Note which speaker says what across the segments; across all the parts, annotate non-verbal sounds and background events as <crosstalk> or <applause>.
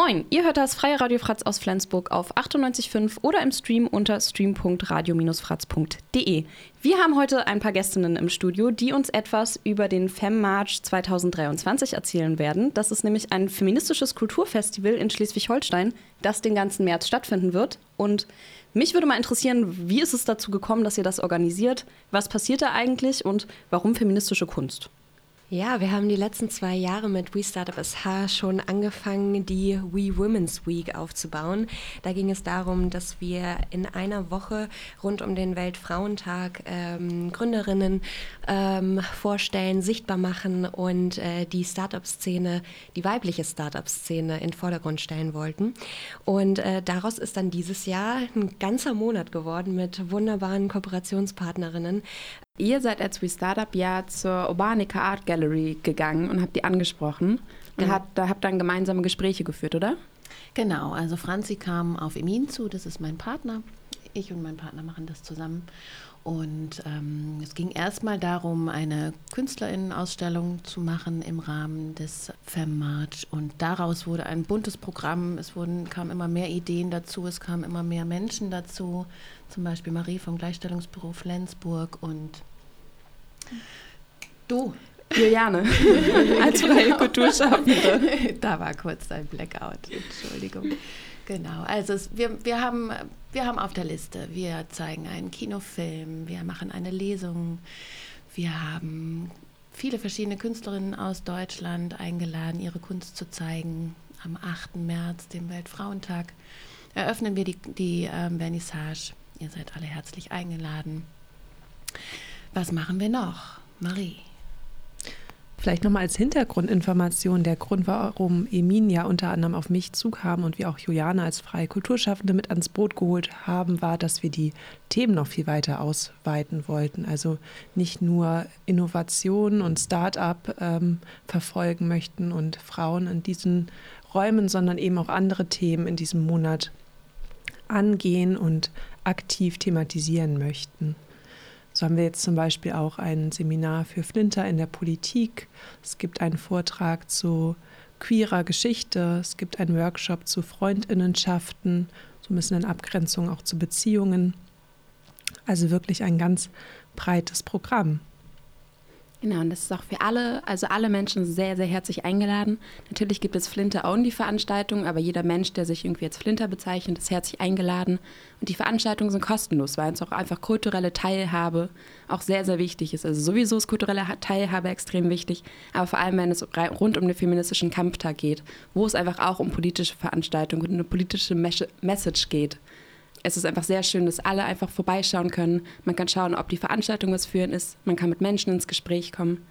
Speaker 1: Moin, ihr hört das Freie Radio Fratz aus Flensburg auf 98.5 oder im Stream unter stream.radio-fratz.de. Wir haben heute ein paar Gästinnen im Studio, die uns etwas über den FemMarch 2023 erzählen werden. Das ist nämlich ein feministisches Kulturfestival in Schleswig-Holstein, das den ganzen März stattfinden wird. Und mich würde mal interessieren, wie ist es dazu gekommen, dass ihr das organisiert? Was passiert da eigentlich und warum feministische Kunst?
Speaker 2: Ja, wir haben die letzten zwei Jahre mit We Startup SH schon angefangen, die We Women's Week aufzubauen. Da ging es darum, dass wir in einer Woche rund um den Weltfrauentag ähm, Gründerinnen ähm, vorstellen, sichtbar machen und äh, die Startup-Szene, die weibliche Startup-Szene in Vordergrund stellen wollten. Und äh, daraus ist dann dieses Jahr ein ganzer Monat geworden mit wunderbaren Kooperationspartnerinnen,
Speaker 1: Ihr seid als We Startup ja zur Urbanica Art Gallery gegangen und habt die angesprochen. Und mhm. habt, da habt dann gemeinsame Gespräche geführt, oder?
Speaker 3: Genau, also Franzi kam auf Emin zu, das ist mein Partner. Ich und mein Partner machen das zusammen. Und ähm, es ging erstmal darum, eine Künstlerinnenausstellung zu machen im Rahmen des FemMarch. Und daraus wurde ein buntes Programm. Es wurden, kamen immer mehr Ideen dazu, es kamen immer mehr Menschen dazu. Zum Beispiel Marie vom Gleichstellungsbüro Flensburg und
Speaker 1: du. Juliane, <laughs> als freie Kulturschaffende. <laughs>
Speaker 3: da war kurz ein Blackout, Entschuldigung. Genau, also es, wir, wir, haben, wir haben auf der Liste, wir zeigen einen Kinofilm, wir machen eine Lesung, wir haben viele verschiedene Künstlerinnen aus Deutschland eingeladen, ihre Kunst zu zeigen. Am 8. März, dem Weltfrauentag, eröffnen wir die, die ähm, Vernissage. Ihr seid alle herzlich eingeladen. Was machen wir noch, Marie?
Speaker 4: Vielleicht nochmal als Hintergrundinformation der Grund, warum Emin ja unter anderem auf mich zukam und wir auch Juliane als freie Kulturschaffende mit ans Boot geholt haben, war, dass wir die Themen noch viel weiter ausweiten wollten. Also nicht nur Innovation und Start-up ähm, verfolgen möchten und Frauen in diesen Räumen, sondern eben auch andere Themen in diesem Monat angehen und aktiv thematisieren möchten. So haben wir jetzt zum Beispiel auch ein Seminar für Flinter in der Politik. Es gibt einen Vortrag zu queerer Geschichte. Es gibt einen Workshop zu Freundinnenschaften, so ein bisschen in Abgrenzung auch zu Beziehungen. Also wirklich ein ganz breites Programm.
Speaker 1: Genau, und das ist auch für alle, also alle Menschen sehr, sehr herzlich eingeladen. Natürlich gibt es Flinter-Only-Veranstaltungen, aber jeder Mensch, der sich irgendwie als Flinter bezeichnet, ist herzlich eingeladen. Und die Veranstaltungen sind kostenlos, weil uns auch einfach kulturelle Teilhabe auch sehr, sehr wichtig ist. Also sowieso ist kulturelle Teilhabe extrem wichtig, aber vor allem, wenn es rund um den feministischen Kampftag geht, wo es einfach auch um politische Veranstaltungen und eine politische Message geht es ist einfach sehr schön, dass alle einfach vorbeischauen können. Man kann schauen, ob die Veranstaltung was für ihn ist. Man kann mit Menschen ins Gespräch kommen.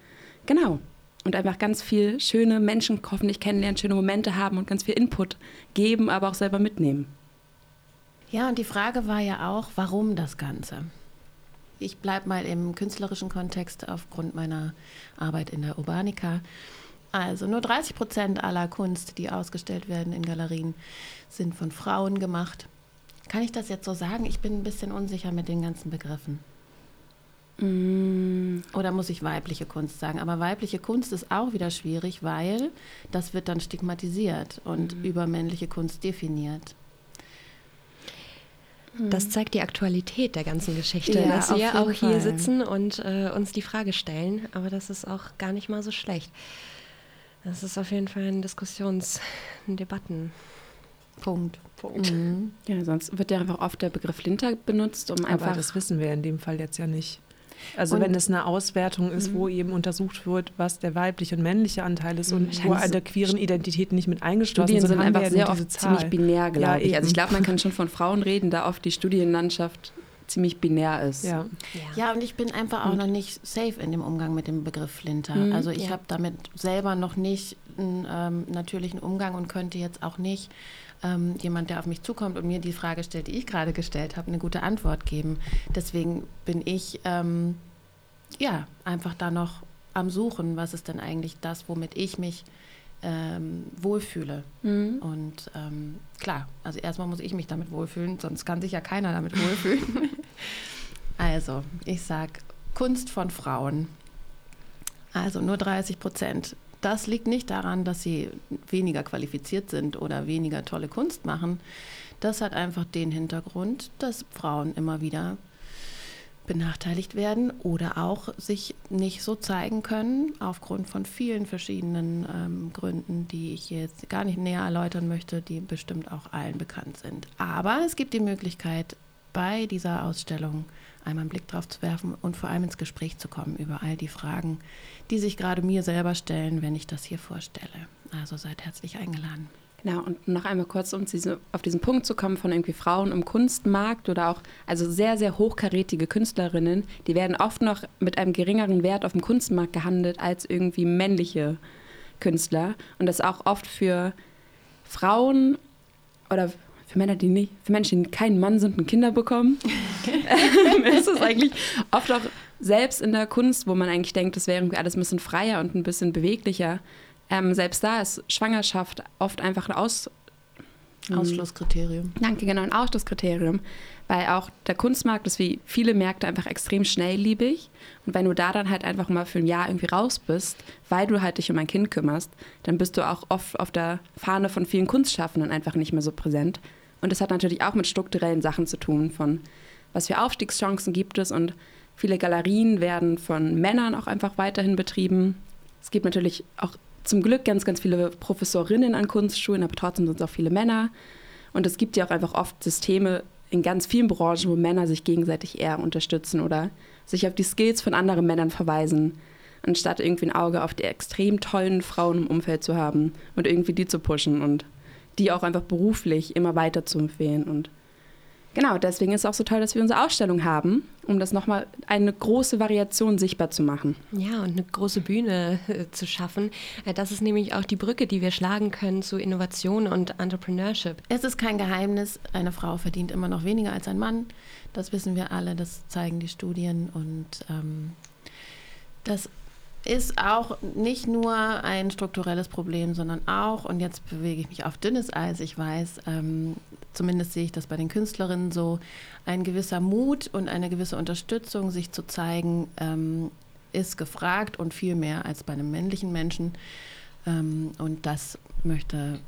Speaker 1: Genau. Und einfach ganz viel schöne Menschen hoffentlich kennenlernen, schöne Momente haben und ganz viel Input geben, aber auch selber mitnehmen.
Speaker 3: Ja, und die Frage war ja auch, warum das Ganze? Ich bleibe mal im künstlerischen Kontext aufgrund meiner Arbeit in der Urbanica. Also nur 30 Prozent aller Kunst, die ausgestellt werden in Galerien, sind von Frauen gemacht. Kann ich das jetzt so sagen? Ich bin ein bisschen unsicher mit den ganzen Begriffen. Mm. Oder muss ich weibliche Kunst sagen? Aber weibliche Kunst ist auch wieder schwierig, weil das wird dann stigmatisiert und mm. über männliche Kunst definiert.
Speaker 2: Das zeigt die Aktualität der ganzen Geschichte, ja, dass wir auch hier sitzen und äh, uns die Frage stellen. Aber das ist auch gar nicht mal so schlecht. Das ist auf jeden Fall ein Diskussions-, ein Debatten.
Speaker 3: Punkt.
Speaker 1: Punkt. Mhm. Ja, sonst wird ja einfach oft der Begriff Linter benutzt, um einfach.
Speaker 4: Aber das wissen wir in dem Fall jetzt ja nicht. Also und wenn es eine Auswertung ist, wo mhm. eben untersucht wird, was der weibliche und männliche Anteil ist und wo eine queeren Identität nicht mit eingeschlossen
Speaker 1: Studien sind, sind einfach sehr oft ziemlich binär, glaube ja, ich. Also ich glaube, man kann schon von Frauen reden, da oft die Studienlandschaft ziemlich binär ist.
Speaker 3: Ja, ja. und ich bin einfach auch und. noch nicht safe in dem Umgang mit dem Begriff Flinter. Mhm, also ich ja. habe damit selber noch nicht einen ähm, natürlichen Umgang und könnte jetzt auch nicht ähm, jemand, der auf mich zukommt und mir die Frage stellt, die ich gerade gestellt habe, eine gute Antwort geben. Deswegen bin ich ähm, ja einfach da noch am Suchen, was ist denn eigentlich das, womit ich mich ähm, wohlfühle. Mhm. Und ähm, klar, also erstmal muss ich mich damit wohlfühlen, sonst kann sich ja keiner damit wohlfühlen. <laughs> also, ich sage Kunst von Frauen. Also nur 30 Prozent das liegt nicht daran, dass sie weniger qualifiziert sind oder weniger tolle Kunst machen. Das hat einfach den Hintergrund, dass Frauen immer wieder benachteiligt werden oder auch sich nicht so zeigen können, aufgrund von vielen verschiedenen ähm, Gründen, die ich jetzt gar nicht näher erläutern möchte, die bestimmt auch allen bekannt sind. Aber es gibt die Möglichkeit, bei dieser Ausstellung einmal einen Blick drauf zu werfen und vor allem ins Gespräch zu kommen über all die Fragen, die sich gerade mir selber stellen, wenn ich das hier vorstelle. Also seid herzlich eingeladen.
Speaker 1: Genau, und noch einmal kurz, um auf diesen Punkt zu kommen von irgendwie Frauen im Kunstmarkt oder auch, also sehr, sehr hochkarätige Künstlerinnen, die werden oft noch mit einem geringeren Wert auf dem Kunstmarkt gehandelt als irgendwie männliche Künstler. Und das auch oft für Frauen oder für Männer, die nicht, für Menschen, die keinen Mann sind und Kinder bekommen, <laughs> <laughs> ist es eigentlich oft auch selbst in der Kunst, wo man eigentlich denkt, das wäre irgendwie alles ein bisschen freier und ein bisschen beweglicher. Ähm, selbst da ist Schwangerschaft oft einfach ein Aus.
Speaker 3: Ausschlusskriterium.
Speaker 1: Danke, genau, ein Ausschlusskriterium. Weil auch der Kunstmarkt ist wie viele Märkte einfach extrem schnellliebig. Und wenn du da dann halt einfach mal für ein Jahr irgendwie raus bist, weil du halt dich um ein Kind kümmerst, dann bist du auch oft auf der Fahne von vielen Kunstschaffenden einfach nicht mehr so präsent. Und das hat natürlich auch mit strukturellen Sachen zu tun, von was für Aufstiegschancen gibt es. Und viele Galerien werden von Männern auch einfach weiterhin betrieben. Es gibt natürlich auch zum Glück ganz, ganz viele Professorinnen an Kunstschulen, aber trotzdem sind es auch viele Männer. Und es gibt ja auch einfach oft Systeme in ganz vielen Branchen, wo Männer sich gegenseitig eher unterstützen oder sich auf die Skills von anderen Männern verweisen, anstatt irgendwie ein Auge auf die extrem tollen Frauen im Umfeld zu haben und irgendwie die zu pushen und die auch einfach beruflich immer weiter zu empfehlen. Und genau, deswegen ist es auch so toll, dass wir unsere Ausstellung haben, um das nochmal eine große Variation sichtbar zu machen.
Speaker 2: Ja, und eine große Bühne äh, zu schaffen. Äh, das ist nämlich auch die Brücke, die wir schlagen können zu Innovation und Entrepreneurship.
Speaker 3: Es ist kein Geheimnis, eine Frau verdient immer noch weniger als ein Mann. Das wissen wir alle, das zeigen die Studien. Und ähm, das ist auch nicht nur ein strukturelles Problem, sondern auch, und jetzt bewege ich mich auf dünnes Eis, ich weiß, ähm, zumindest sehe ich das bei den Künstlerinnen so, ein gewisser Mut und eine gewisse Unterstützung, sich zu zeigen, ähm, ist gefragt und viel mehr als bei einem männlichen Menschen. Ähm, und das möchte,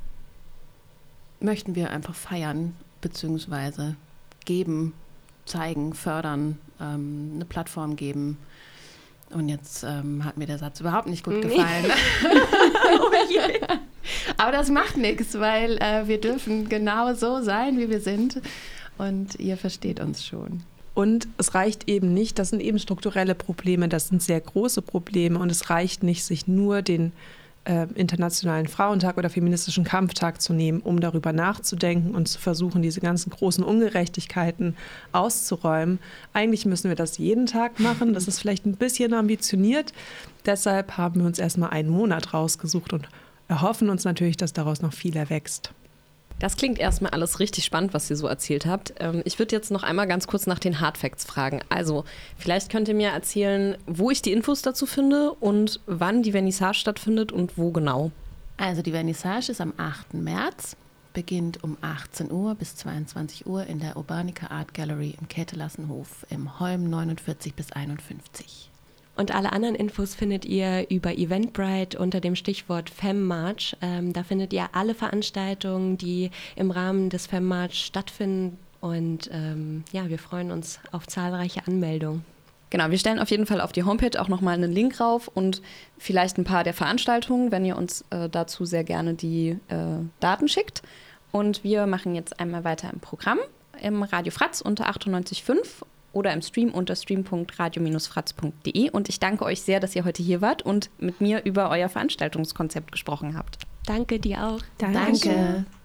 Speaker 3: möchten wir einfach feiern, beziehungsweise geben, zeigen, fördern, ähm, eine Plattform geben und jetzt ähm, hat mir der Satz überhaupt nicht gut gefallen. <laughs> Aber das macht nichts, weil äh, wir dürfen genau so sein, wie wir sind. Und ihr versteht uns schon.
Speaker 4: Und es reicht eben nicht, das sind eben strukturelle Probleme, das sind sehr große Probleme. Und es reicht nicht, sich nur den äh, Internationalen Frauentag oder Feministischen Kampftag zu nehmen, um darüber nachzudenken und zu versuchen, diese ganzen großen Ungerechtigkeiten auszuräumen. Eigentlich müssen wir das jeden Tag machen. Das ist vielleicht ein bisschen ambitioniert. Deshalb haben wir uns erstmal einen Monat rausgesucht und erhoffen uns natürlich, dass daraus noch viel erwächst.
Speaker 5: Das klingt erstmal alles richtig spannend, was ihr so erzählt habt. Ähm, ich würde jetzt noch einmal ganz kurz nach den Hardfacts fragen. Also, vielleicht könnt ihr mir erzählen, wo ich die Infos dazu finde und wann die Vernissage stattfindet und wo genau.
Speaker 3: Also, die Vernissage ist am 8. März, beginnt um 18 Uhr bis 22 Uhr in der Urbanica Art Gallery im Kätelassenhof im Holm 49 bis 51.
Speaker 2: Und alle anderen Infos findet ihr über Eventbrite unter dem Stichwort FemMarch. Ähm, da findet ihr alle Veranstaltungen, die im Rahmen des FemMarch stattfinden. Und ähm, ja, wir freuen uns auf zahlreiche Anmeldungen.
Speaker 5: Genau, wir stellen auf jeden Fall auf die Homepage auch nochmal einen Link rauf und vielleicht ein paar der Veranstaltungen, wenn ihr uns äh, dazu sehr gerne die äh, Daten schickt. Und wir machen jetzt einmal weiter im Programm im Radio Fratz unter 98.5 oder im Stream unter stream.radio-fratz.de. Und ich danke euch sehr, dass ihr heute hier wart und mit mir über euer Veranstaltungskonzept gesprochen habt.
Speaker 2: Danke dir auch.
Speaker 3: Danke. danke.